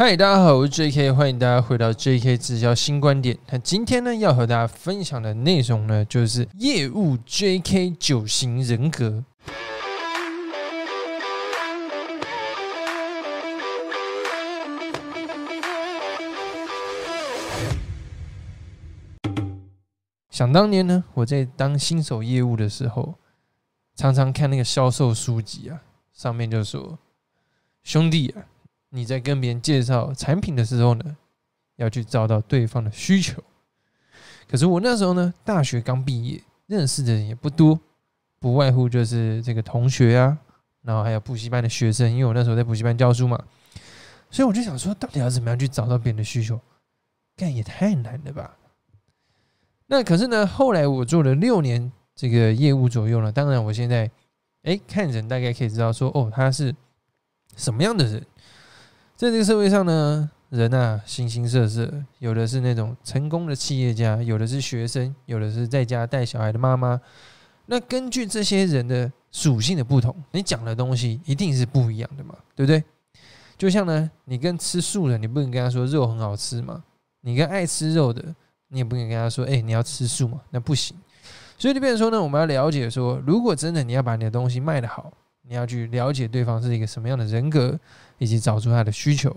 嗨，大家好，我是 J.K，欢迎大家回到 J.K 直销新观点。那今天呢，要和大家分享的内容呢，就是业务 J.K 九型人格。想当年呢，我在当新手业务的时候，常常看那个销售书籍啊，上面就说：“兄弟啊。”你在跟别人介绍产品的时候呢，要去找到对方的需求。可是我那时候呢，大学刚毕业，认识的人也不多，不外乎就是这个同学啊，然后还有补习班的学生，因为我那时候在补习班教书嘛，所以我就想说，到底要怎么样去找到别人的需求？干也太难了吧？那可是呢，后来我做了六年这个业务左右了，当然我现在哎看人大概可以知道说，哦，他是什么样的人。在这个社会上呢，人啊，形形色色，有的是那种成功的企业家，有的是学生，有的是在家带小孩的妈妈。那根据这些人的属性的不同，你讲的东西一定是不一样的嘛，对不对？就像呢，你跟吃素的，你不能跟他说肉很好吃嘛；你跟爱吃肉的，你也不能跟他说，哎，你要吃素嘛，那不行。所以就变成说呢，我们要了解说，如果真的你要把你的东西卖得好，你要去了解对方是一个什么样的人格。以及找出他的需求。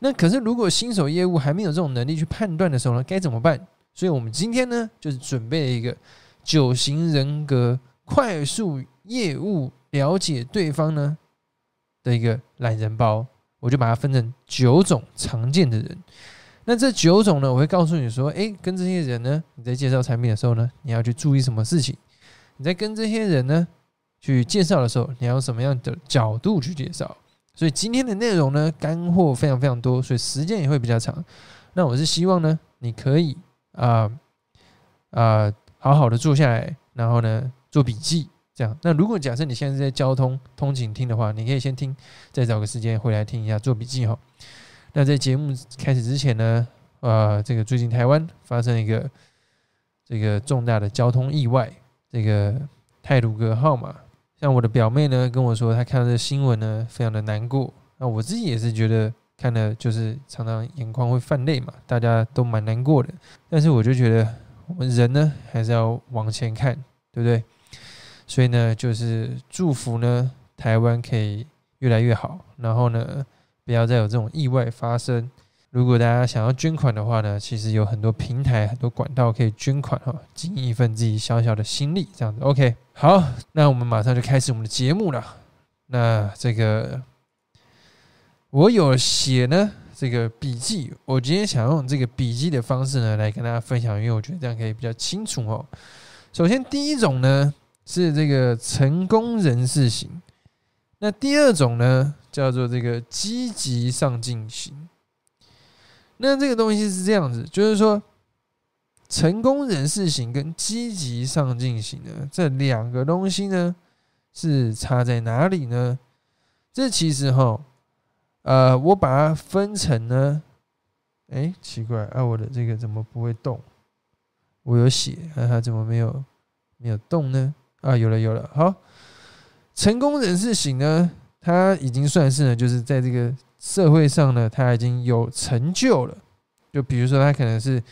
那可是，如果新手业务还没有这种能力去判断的时候呢，该怎么办？所以我们今天呢，就是准备了一个九型人格快速业务了解对方呢的一个懒人包。我就把它分成九种常见的人。那这九种呢，我会告诉你说，诶，跟这些人呢，你在介绍产品的时候呢，你要去注意什么事情？你在跟这些人呢去介绍的时候，你要什么样的角度去介绍？所以今天的内容呢，干货非常非常多，所以时间也会比较长。那我是希望呢，你可以啊啊好好的坐下来，然后呢做笔记，这样。那如果假设你现在是在交通通勤听的话，你可以先听，再找个时间回来听一下做笔记哈。那在节目开始之前呢，呃，这个最近台湾发生一个这个重大的交通意外，这个泰鲁格号码。像我的表妹呢跟我说，她看到这新闻呢，非常的难过。那我自己也是觉得看了就是常常眼眶会泛泪嘛，大家都蛮难过的。但是我就觉得我们人呢还是要往前看，对不对？所以呢，就是祝福呢台湾可以越来越好，然后呢不要再有这种意外发生。如果大家想要捐款的话呢，其实有很多平台、很多管道可以捐款哈，尽一份自己小小的心力，这样子。OK，好，那我们马上就开始我们的节目了。那这个我有写呢，这个笔记，我今天想用这个笔记的方式呢来跟大家分享，因为我觉得这样可以比较清楚哦。首先，第一种呢是这个成功人士型，那第二种呢叫做这个积极上进型。那这个东西是这样子，就是说，成功人士型跟积极上进型的这两个东西呢，是差在哪里呢？这其实哈，呃，我把它分成呢，哎，奇怪啊，我的这个怎么不会动？我有写，啊，它怎么没有没有动呢？啊，有了有了，好，成功人士型呢，它已经算是呢，就是在这个。社会上呢，他已经有成就了。就比如说，他可能是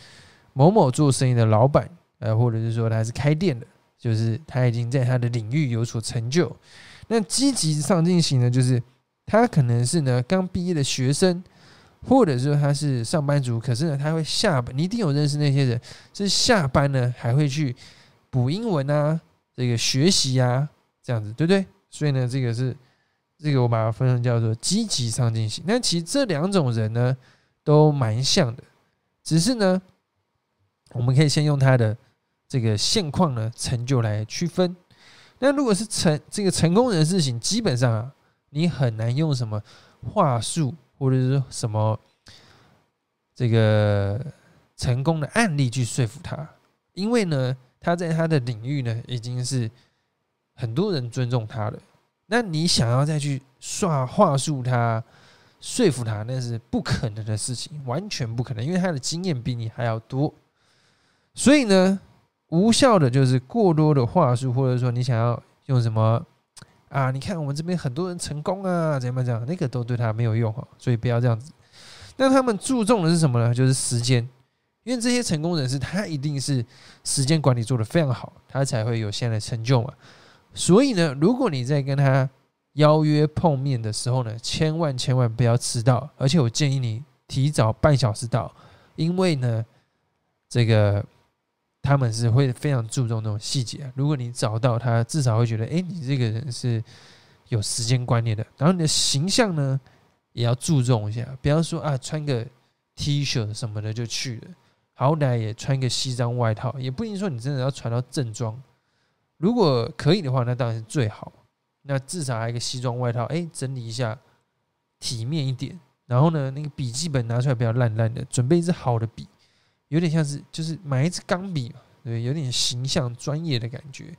某某做生意的老板，呃，或者是说他是开店的，就是他已经在他的领域有所成就。那积极上进型呢，就是他可能是呢刚毕业的学生，或者说他是上班族，可是呢他会下班，你一定有认识那些人，是下班呢还会去补英文啊，这个学习啊，这样子，对不对？所以呢，这个是。这个我把它分成叫做积极上进型。那其实这两种人呢，都蛮像的，只是呢，我们可以先用他的这个现况呢成就来区分。那如果是成这个成功人士型，基本上啊，你很难用什么话术或者是什么这个成功的案例去说服他，因为呢，他在他的领域呢已经是很多人尊重他了。那你想要再去刷话术他，说服他，那是不可能的事情，完全不可能，因为他的经验比你还要多。所以呢，无效的就是过多的话术，或者说你想要用什么啊？你看我们这边很多人成功啊，怎么怎么样，那个都对他没有用哈。所以不要这样子。那他们注重的是什么呢？就是时间，因为这些成功人士他一定是时间管理做得非常好，他才会有现在的成就嘛。所以呢，如果你在跟他邀约碰面的时候呢，千万千万不要迟到，而且我建议你提早半小时到，因为呢，这个他们是会非常注重那种细节。如果你早到，他至少会觉得，哎，你这个人是有时间观念的。然后你的形象呢？也要注重一下，不要说啊，穿个 T 恤什么的就去了，好歹也穿个西装外套，也不一定说你真的要穿到正装。如果可以的话，那当然是最好。那至少还有一个西装外套，哎，整理一下，体面一点。然后呢，那个笔记本拿出来不要烂烂的，准备一支好的笔，有点像是就是买一支钢笔嘛，对，有点形象专业的感觉。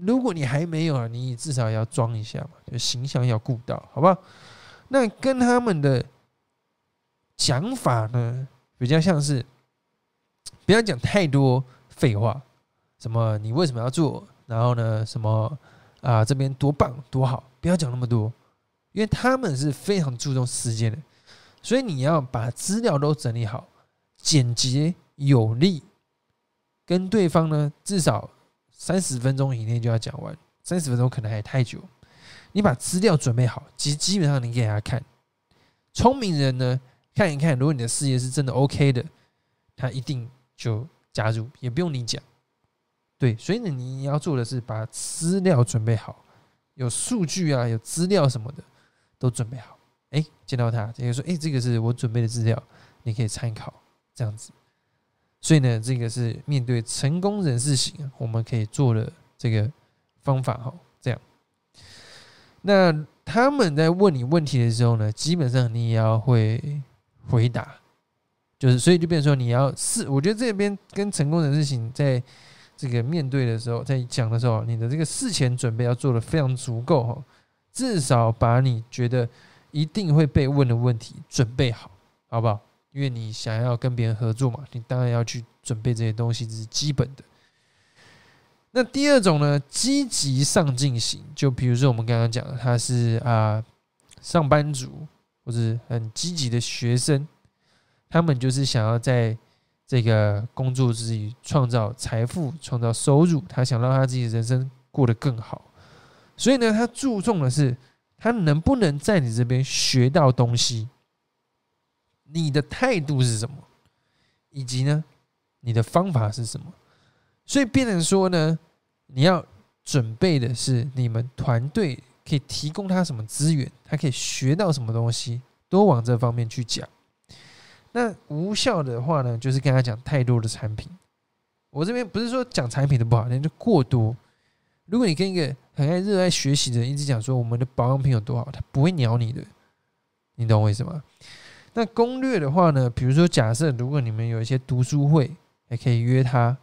如果你还没有啊，你至少要装一下嘛，就形象要顾到，好不好？那跟他们的讲法呢，比较像是不要讲太多废话，什么你为什么要做？然后呢，什么啊这边多棒多好，不要讲那么多，因为他们是非常注重时间的，所以你要把资料都整理好，简洁有力，跟对方呢至少三十分钟以内就要讲完，三十分钟可能还太久。你把资料准备好，基基本上你给他看。聪明人呢，看一看，如果你的事业是真的 OK 的，他一定就加入，也不用你讲。对，所以呢，你要做的是把资料准备好，有数据啊，有资料什么的都准备好。哎，见到他，直接说：“哎，这个是我准备的资料，你可以参考。”这样子。所以呢，这个是面对成功人士型，我们可以做的这个方法哈。那他们在问你问题的时候呢，基本上你也要会回答，就是所以就变成说你要事，我觉得这边跟成功人士型在这个面对的时候，在讲的时候，你的这个事前准备要做的非常足够哈，至少把你觉得一定会被问的问题准备好，好不好？因为你想要跟别人合作嘛，你当然要去准备这些东西，这是基本的。那第二种呢，积极上进型，就比如说我们刚刚讲的，他是啊上班族或者很积极的学生，他们就是想要在这个工作之余创造财富、创造收入，他想让他自己人生过得更好，所以呢，他注重的是他能不能在你这边学到东西，你的态度是什么，以及呢，你的方法是什么，所以变成说呢。你要准备的是你们团队可以提供他什么资源，他可以学到什么东西，多往这方面去讲。那无效的话呢，就是跟他讲太多的产品。我这边不是说讲产品的不好，那就过多。如果你跟一个很爱热爱学习的人一直讲说我们的保养品有多好，他不会鸟你的。你懂我意思吗？那攻略的话呢，比如说假设如果你们有一些读书会，还可以约他，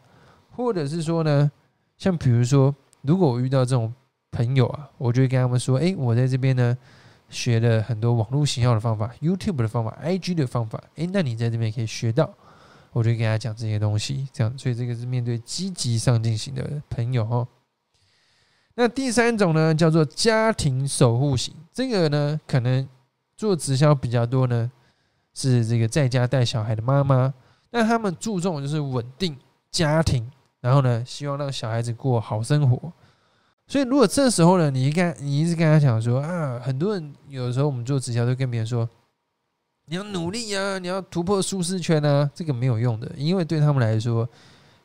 或者是说呢。像比如说，如果我遇到这种朋友啊，我就会跟他们说：“哎，我在这边呢，学了很多网络行销的方法，YouTube 的方法，IG 的方法。哎，那你在这边可以学到。”我就跟他讲这些东西，这样。所以这个是面对积极上进型的朋友哦。那第三种呢，叫做家庭守护型。这个呢，可能做直销比较多呢，是这个在家带小孩的妈妈。那他们注重就是稳定家庭。然后呢，希望让小孩子过好生活。所以，如果这时候呢，你跟你一直跟他讲说啊，很多人有时候我们做直销都跟别人说，你要努力啊，你要突破舒适圈啊，这个没有用的，因为对他们来说，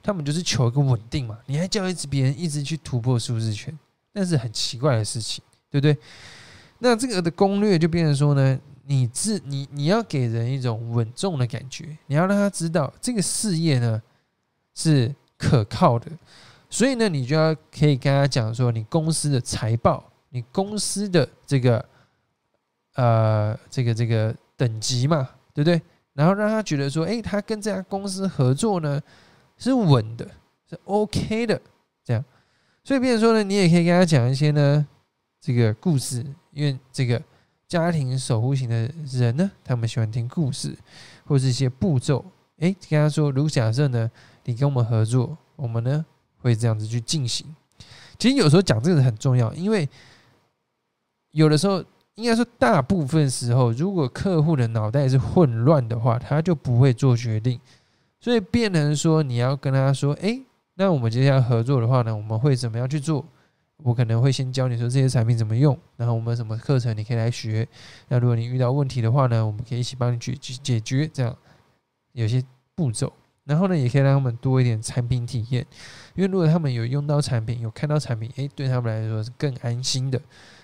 他们就是求一个稳定嘛。你还叫一直别人一直去突破舒适圈，那是很奇怪的事情，对不对？那这个的攻略就变成说呢，你自你你要给人一种稳重的感觉，你要让他知道这个事业呢是。可靠的，所以呢，你就要可以跟他讲说，你公司的财报，你公司的这个呃，这个这个等级嘛，对不对？然后让他觉得说，哎，他跟这家公司合作呢是稳的，是 OK 的，这样。所以，比如说呢，你也可以跟他讲一些呢这个故事，因为这个家庭守护型的人呢，他们喜欢听故事或是一些步骤。哎，跟他说，如果假设呢？你跟我们合作，我们呢会这样子去进行。其实有时候讲这个很重要，因为有的时候应该说大部分时候，如果客户的脑袋是混乱的话，他就不会做决定。所以变成说，你要跟他说：“诶，那我们接下来合作的话呢，我们会怎么样去做？我可能会先教你说这些产品怎么用，然后我们什么课程你可以来学。那如果你遇到问题的话呢，我们可以一起帮你解决解决。这样有些步骤，然后呢，也可以让他们多一点产品体验。因为如果他们有用到产品，有看到产品，诶，对他们来说是更安心的。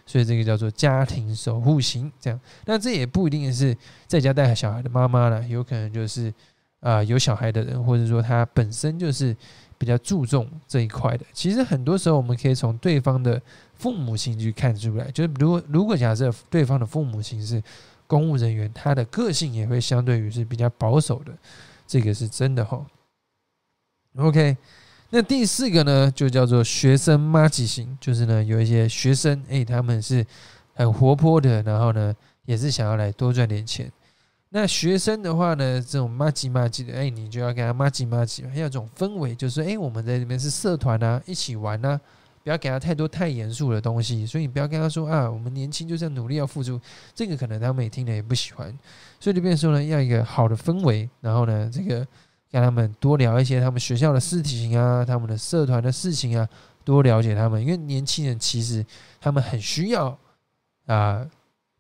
所以这个叫做家庭守护型。这样，那这也不一定是在家带小孩的妈妈了，有可能就是。啊，有小孩的人，或者说他本身就是比较注重这一块的。其实很多时候，我们可以从对方的父母亲去看出来。就是如果如果假设对方的父母亲是公务人员，他的个性也会相对于是比较保守的，这个是真的哈。OK，那第四个呢，就叫做学生妈吉型，就是呢有一些学生，诶，他们是很活泼的，然后呢也是想要来多赚点钱。那学生的话呢，这种骂唧骂唧的，哎，你就要跟他骂唧骂唧，还有种氛围，就是哎，我们在这边是社团啊，一起玩啊，不要给他太多太严肃的东西。所以你不要跟他说啊，我们年轻就是要努力要付出，这个可能他们也听了也不喜欢。所以这边说呢，要一个好的氛围，然后呢，这个跟他们多聊一些他们学校的事情啊，他们的社团的事情啊，多了解他们，因为年轻人其实他们很需要啊。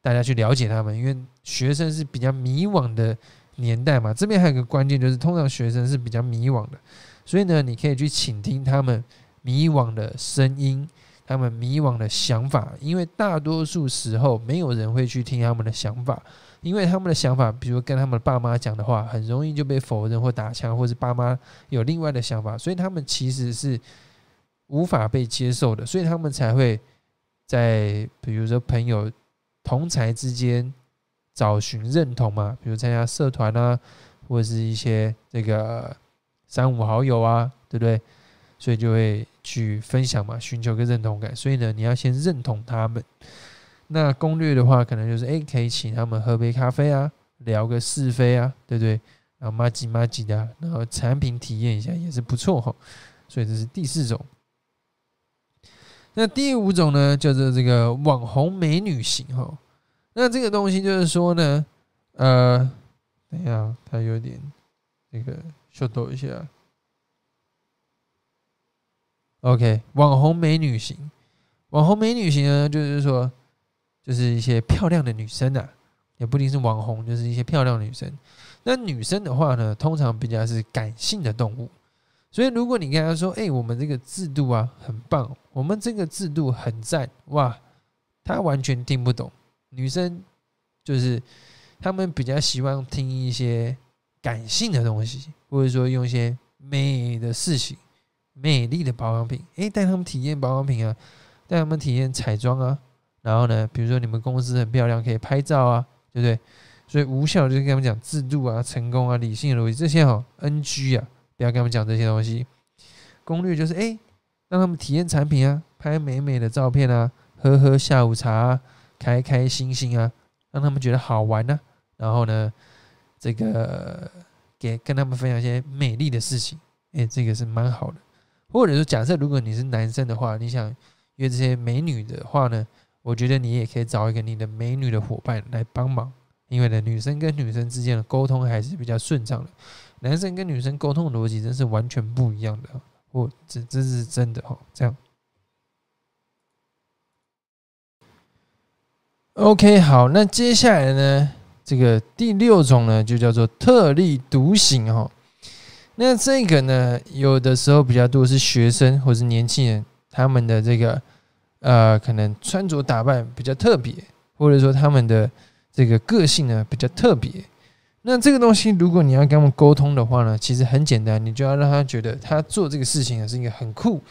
大家去了解他们，因为学生是比较迷惘的年代嘛。这边还有一个关键，就是通常学生是比较迷惘的，所以呢，你可以去倾听他们迷惘的声音，他们迷惘的想法。因为大多数时候，没有人会去听他们的想法，因为他们的想法，比如跟他们爸妈讲的话，很容易就被否认或打枪，或是爸妈有另外的想法，所以他们其实是无法被接受的，所以他们才会在比如说朋友。同才之间找寻认同嘛，比如参加社团啊，或者是一些这个三五好友啊，对不对？所以就会去分享嘛，寻求个认同感。所以呢，你要先认同他们。那攻略的话，可能就是哎，可以请他们喝杯咖啡啊，聊个是非啊，对不对？然后麻吉麻吉的，然后产品体验一下也是不错哈。所以这是第四种。那第五种呢，叫做这个网红美女型哈。那这个东西就是说呢，呃，等一下，它有点这个秀逗一下。OK，网红美女型，网红美女型呢，就是说，就是一些漂亮的女生啊，也不一定是网红，就是一些漂亮女生。那女生的话呢，通常比较是感性的动物。所以，如果你跟他说：“哎，我们这个制度啊，很棒，我们这个制度很赞，哇！”他完全听不懂。女生就是他们比较喜欢听一些感性的东西，或者说用一些美的事情、美丽的保养品。哎，带他们体验保养品啊，带他们体验彩妆啊。然后呢，比如说你们公司很漂亮，可以拍照啊，对不对？所以无效就是跟他们讲制度啊、成功啊、理性的逻辑这些哈，NG 啊。不要跟他们讲这些东西，攻略就是哎，让他们体验产品啊，拍美美的照片啊，喝喝下午茶啊，开开心心啊，让他们觉得好玩呢。然后呢，这个给跟他们分享一些美丽的事情，哎，这个是蛮好的。或者说，假设如果你是男生的话，你想约这些美女的话呢，我觉得你也可以找一个你的美女的伙伴来帮忙，因为呢，女生跟女生之间的沟通还是比较顺畅的。男生跟女生沟通的逻辑真是完全不一样的，我这这是真的哈。这样，OK，好，那接下来呢，这个第六种呢，就叫做特立独行哈。那这个呢，有的时候比较多是学生或是年轻人，他们的这个呃，可能穿着打扮比较特别，或者说他们的这个个性呢比较特别。那这个东西，如果你要跟他们沟通的话呢，其实很简单，你就要让他觉得他做这个事情是一个很酷、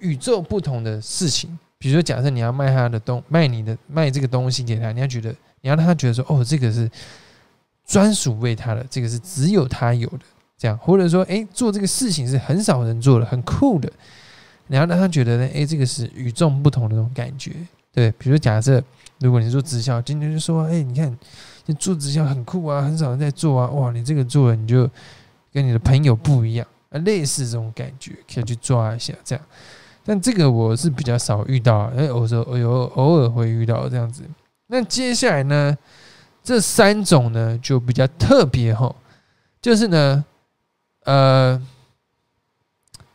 与众不同的事情。比如说，假设你要卖他的东，卖你的卖这个东西给他，你要觉得你要让他觉得说，哦，这个是专属为他的，这个是只有他有的，这样，或者说，哎，做这个事情是很少人做的，很酷的，然后让他觉得呢，哎，这个是与众不同的那种感觉。对，比如假设如果你做直销，今天就说，哎，你看。你做直销很酷啊，很少人在做啊。哇，你这个做了，你就跟你的朋友不一样啊，类似这种感觉，可以去抓一下这样。但这个我是比较少遇到，哎，有时候有偶尔会遇到这样子。那接下来呢，这三种呢就比较特别哈，就是呢，呃，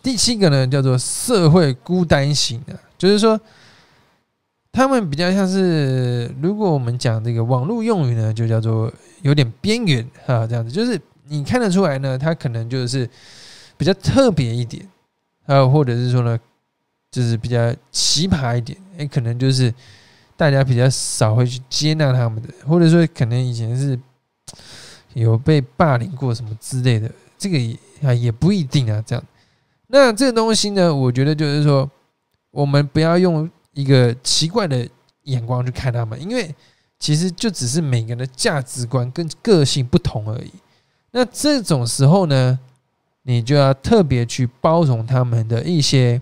第七个呢叫做社会孤单型的，就是说。他们比较像是，如果我们讲这个网络用语呢，就叫做有点边缘啊，这样子，就是你看得出来呢，他可能就是比较特别一点，还有或者是说呢，就是比较奇葩一点，哎，可能就是大家比较少会去接纳他们的，或者说可能以前是有被霸凌过什么之类的，这个也啊也不一定啊，这样。那这个东西呢，我觉得就是说，我们不要用。一个奇怪的眼光去看他们，因为其实就只是每个人的价值观跟个性不同而已。那这种时候呢，你就要特别去包容他们的一些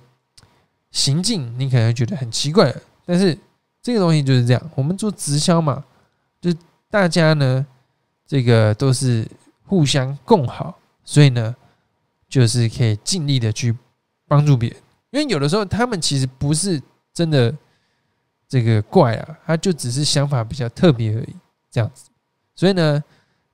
行径，你可能觉得很奇怪，但是这个东西就是这样。我们做直销嘛，就大家呢，这个都是互相共好，所以呢，就是可以尽力的去帮助别人。因为有的时候他们其实不是。真的，这个怪啊，他就只是想法比较特别而已，这样子。所以呢，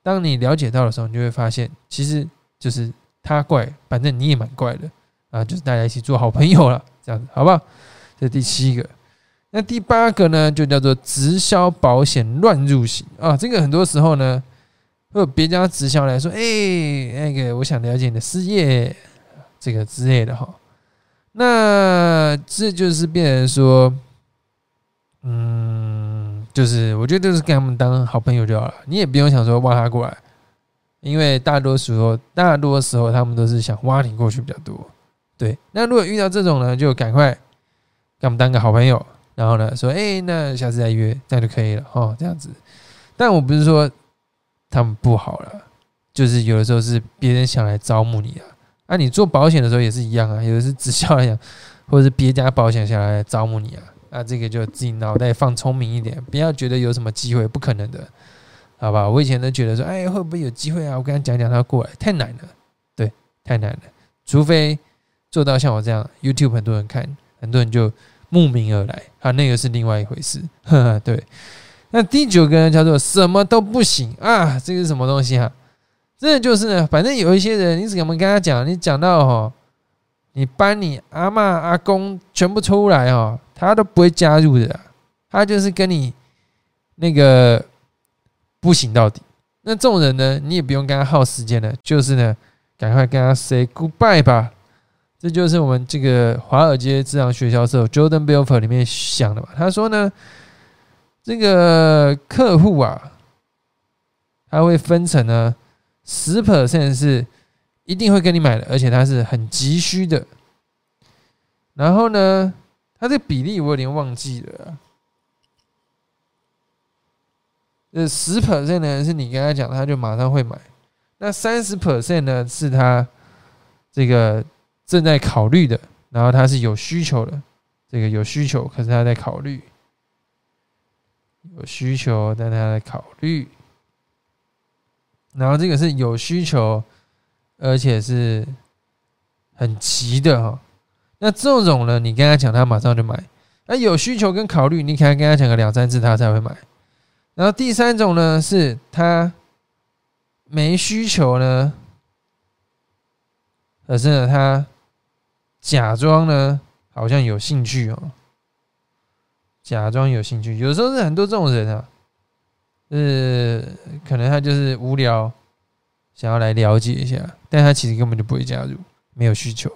当你了解到的时候，你就会发现，其实就是他怪，反正你也蛮怪的啊，就是大家一起做好朋友了，这样子，好不好？这第七个，那第八个呢，就叫做直销保险乱入型啊。这个很多时候呢，会有别家直销来说，哎，那个我想了解你的事业，这个之类的哈。那这就是变成说，嗯，就是我觉得就是跟他们当好朋友就好了，你也不用想说挖他过来，因为大多数时候，大多时候他们都是想挖你过去比较多。对，那如果遇到这种呢，就赶快跟他们当个好朋友，然后呢说，哎，那下次再约，这样就可以了哦，这样子。但我不是说他们不好了，就是有的时候是别人想来招募你啊。啊，你做保险的时候也是一样啊，有的是直销来讲，或者是别家保险想来招募你啊，啊，这个就自己脑袋放聪明一点，不要觉得有什么机会，不可能的，好吧？我以前都觉得说，哎，会不会有机会啊？我跟他讲讲，他过来，太难了，对，太难了，除非做到像我这样，YouTube 很多人看，很多人就慕名而来，啊，那个是另外一回事，呵呵，对。那第九个人叫做什么都不行啊，这个是什么东西哈？这就是呢，反正有一些人，你怎么跟他讲？你讲到哈，你搬你阿妈阿公全部出来哦，他都不会加入的，他就是跟你那个不行到底。那这种人呢，你也不用跟他耗时间了，就是呢，赶快跟他 say goodbye 吧。这就是我们这个华尔街智商学销售 Jordan Belfer 里面想的嘛。他说呢，这个客户啊，他会分成呢。十 percent 是一定会跟你买的，而且他是很急需的。然后呢，他这比例我有点忘记了。呃，十 percent 呢是你跟他讲，他就马上会买。那三十 percent 呢是他这个正在考虑的，然后他是有需求的。这个有需求，可是他在考虑，有需求，但他在考虑。然后这个是有需求，而且是很急的哈。那这种呢，你跟他讲，他马上就买。那有需求跟考虑，你可能跟他讲个两三次，他才会买。然后第三种呢，是他没需求呢，可是呢，他假装呢好像有兴趣哦，假装有兴趣。有时候是很多这种人啊。呃，可能他就是无聊，想要来了解一下，但他其实根本就不会加入，没有需求，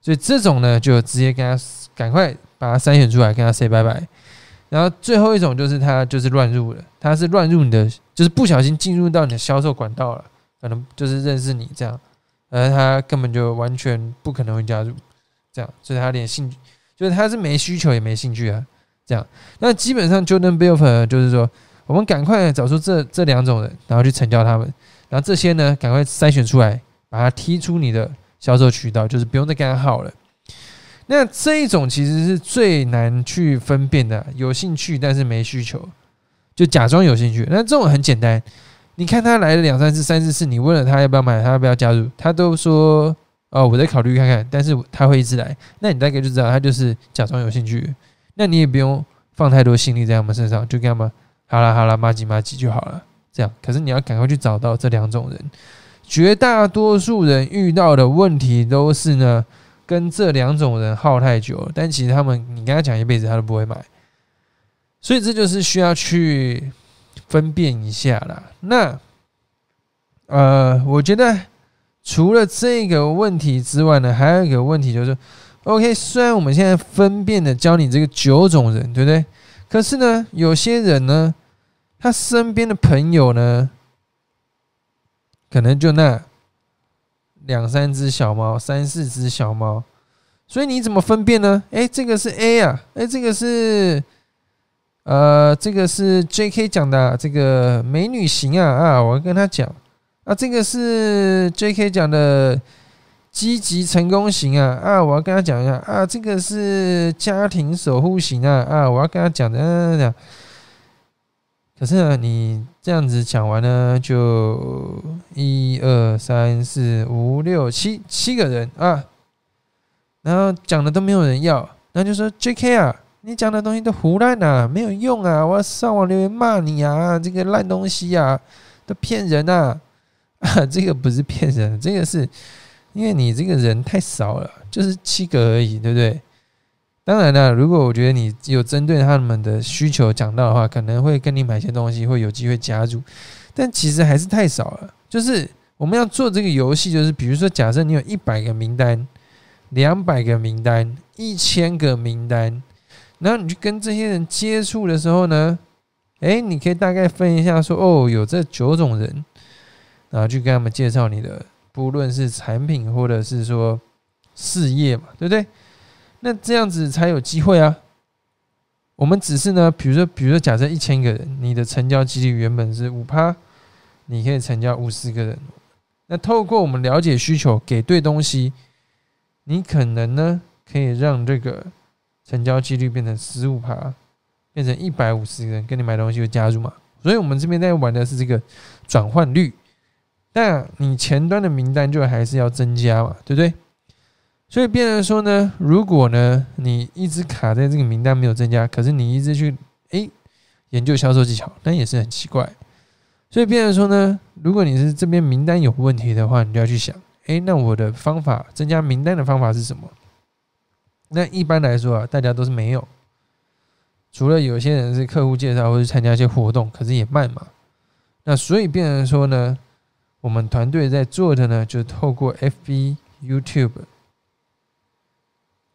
所以这种呢，就直接跟他赶快把他筛选出来，跟他 say 拜拜。然后最后一种就是他就是乱入了，他是乱入你的，就是不小心进入到你的销售管道了，可能就是认识你这样，而他根本就完全不可能会加入，这样，所以他连兴趣，就是他是没需求也没兴趣啊，这样。那基本上，John b e l f e r 就是说。我们赶快找出这这两种人，然后去成交他们，然后这些呢，赶快筛选出来，把它踢出你的销售渠道，就是不用再跟他耗了。那这一种其实是最难去分辨的，有兴趣但是没需求，就假装有兴趣。那这种很简单，你看他来了两三次、三四次，你问了他要不要买，他要不要加入，他都说哦，我在考虑看看，但是他会一直来，那你大概就知道他就是假装有兴趣。那你也不用放太多心力在他们身上，就跟他们。好了好了，马吉马吉就好了。这样，可是你要赶快去找到这两种人。绝大多数人遇到的问题都是呢，跟这两种人耗太久了。但其实他们，你跟他讲一辈子，他都不会买。所以这就是需要去分辨一下啦。那，呃，我觉得除了这个问题之外呢，还有一个问题就是，OK，虽然我们现在分辨的教你这个九种人，对不对？可是呢，有些人呢。他身边的朋友呢，可能就那两三只小猫，三四只小猫，所以你怎么分辨呢？哎，这个是 A 啊，哎，这个是呃，这个是 J.K. 讲的这个美女型啊啊，我跟他讲啊，这个是 J.K. 讲的积极成功型啊啊，我要跟他讲一下啊，这个是家庭守护型啊啊，我要跟他讲的讲。可是呢，你这样子讲完呢，就一二三四五六七七个人啊，然后讲的都没有人要，那就说 J.K. 啊，你讲的东西都胡乱啊，没有用啊，我要上网留言骂你啊，这个烂东西啊，都骗人啊！啊，这个不是骗人，这个是因为你这个人太少了，就是七个而已，对不对？当然了，如果我觉得你有针对他们的需求讲到的话，可能会跟你买些东西，会有机会加入。但其实还是太少了。就是我们要做这个游戏，就是比如说，假设你有一百个名单、两百个名单、一千个名单，然后你去跟这些人接触的时候呢，诶，你可以大概分一下，说哦，有这九种人，然后去跟他们介绍你的，不论是产品或者是说事业嘛，对不对？那这样子才有机会啊！我们只是呢，比如说，比如说，假设一千个人，你的成交几率原本是五趴，你可以成交五十个人。那透过我们了解需求，给对东西，你可能呢可以让这个成交几率变成十五趴，变成一百五十个人跟你买东西会加入嘛？所以我们这边在玩的是这个转换率，那你前端的名单就还是要增加嘛，对不对？所以，变成说呢，如果呢，你一直卡在这个名单没有增加，可是你一直去诶研究销售技巧，那也是很奇怪。所以，变成说呢，如果你是这边名单有问题的话，你就要去想，诶，那我的方法增加名单的方法是什么？那一般来说啊，大家都是没有，除了有些人是客户介绍或者参加一些活动，可是也慢嘛。那所以，变成说呢，我们团队在做的呢，就透过 FB、YouTube。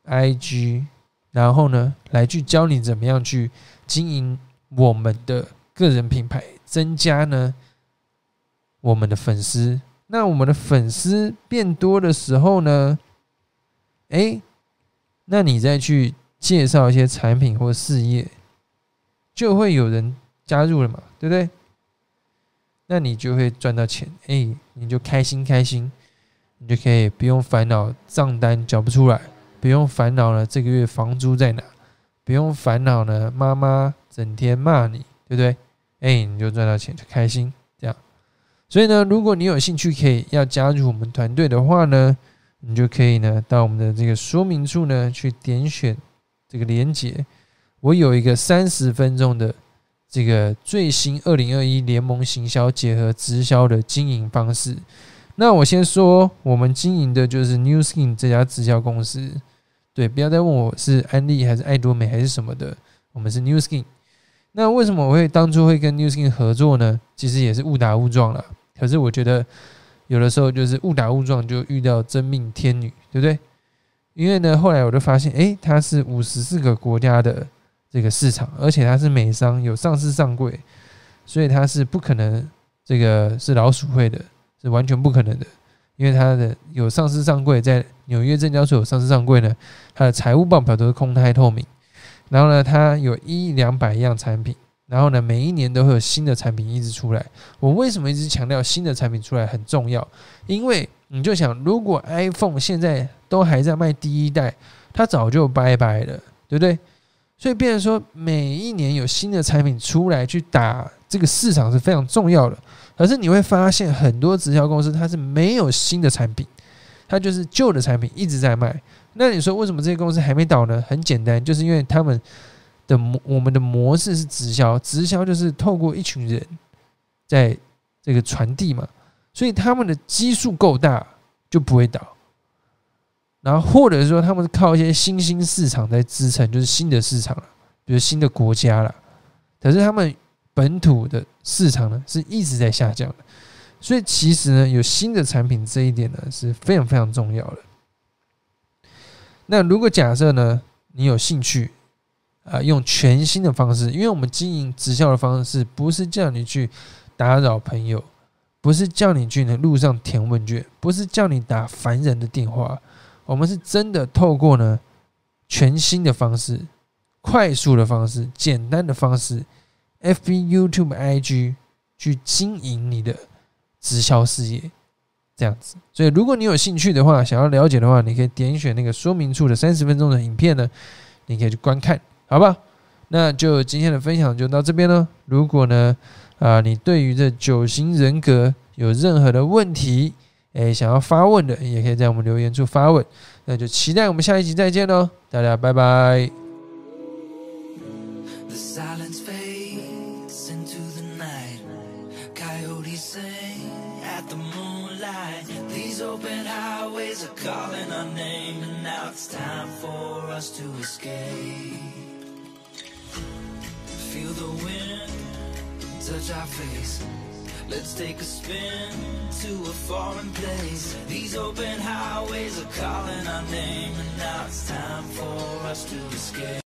I G，然后呢，来去教你怎么样去经营我们的个人品牌，增加呢我们的粉丝。那我们的粉丝变多的时候呢，哎，那你再去介绍一些产品或事业，就会有人加入了嘛，对不对？那你就会赚到钱，哎，你就开心开心，你就可以不用烦恼账单缴不出来。不用烦恼了，这个月房租在哪？不用烦恼呢，妈妈整天骂你，对不对？哎，你就赚到钱，就开心，这样。所以呢，如果你有兴趣可以要加入我们团队的话呢，你就可以呢到我们的这个说明处呢去点选这个连接。我有一个三十分钟的这个最新二零二一联盟行销结合直销的经营方式。那我先说，我们经营的就是 New Skin 这家直销公司。对，不要再问我是安利还是爱多美还是什么的，我们是 New Skin。那为什么我会当初会跟 New Skin 合作呢？其实也是误打误撞了。可是我觉得有的时候就是误打误撞就遇到真命天女，对不对？因为呢，后来我就发现，诶，它是五十四个国家的这个市场，而且它是美商，有上市上柜，所以它是不可能这个是老鼠会的，是完全不可能的。因为它的有上市上柜，在纽约证交所有上市上柜呢，它的财务报表都是公开透明。然后呢，它有一两百样产品，然后呢，每一年都会有新的产品一直出来。我为什么一直强调新的产品出来很重要？因为你就想，如果 iPhone 现在都还在卖第一代，它早就拜拜了，对不对？所以变成说，每一年有新的产品出来去打这个市场是非常重要的。可是你会发现，很多直销公司它是没有新的产品，它就是旧的产品一直在卖。那你说为什么这些公司还没倒呢？很简单，就是因为他们的模，我们的模式是直销，直销就是透过一群人在这个传递嘛，所以他们的基数够大就不会倒。然后或者说他们是靠一些新兴市场在支撑，就是新的市场了，比如新的国家了。可是他们本土的市场呢是一直在下降的，所以其实呢有新的产品这一点呢是非常非常重要的。那如果假设呢你有兴趣啊用全新的方式，因为我们经营直销的方式不是叫你去打扰朋友，不是叫你去呢路上填问卷，不是叫你打烦人的电话。我们是真的透过呢全新的方式、快速的方式、简单的方式，FB、YouTube、IG 去经营你的直销事业，这样子。所以，如果你有兴趣的话，想要了解的话，你可以点选那个说明处的三十分钟的影片呢，你可以去观看，好吧？那就今天的分享就到这边了。如果呢啊，你对于这九型人格有任何的问题，哎，想要发问的也可以在我们留言处发问，那就期待我们下一集再见喽，大家拜拜。Let's take a spin to a foreign place. These open highways are calling our name, and now it's time for us to escape.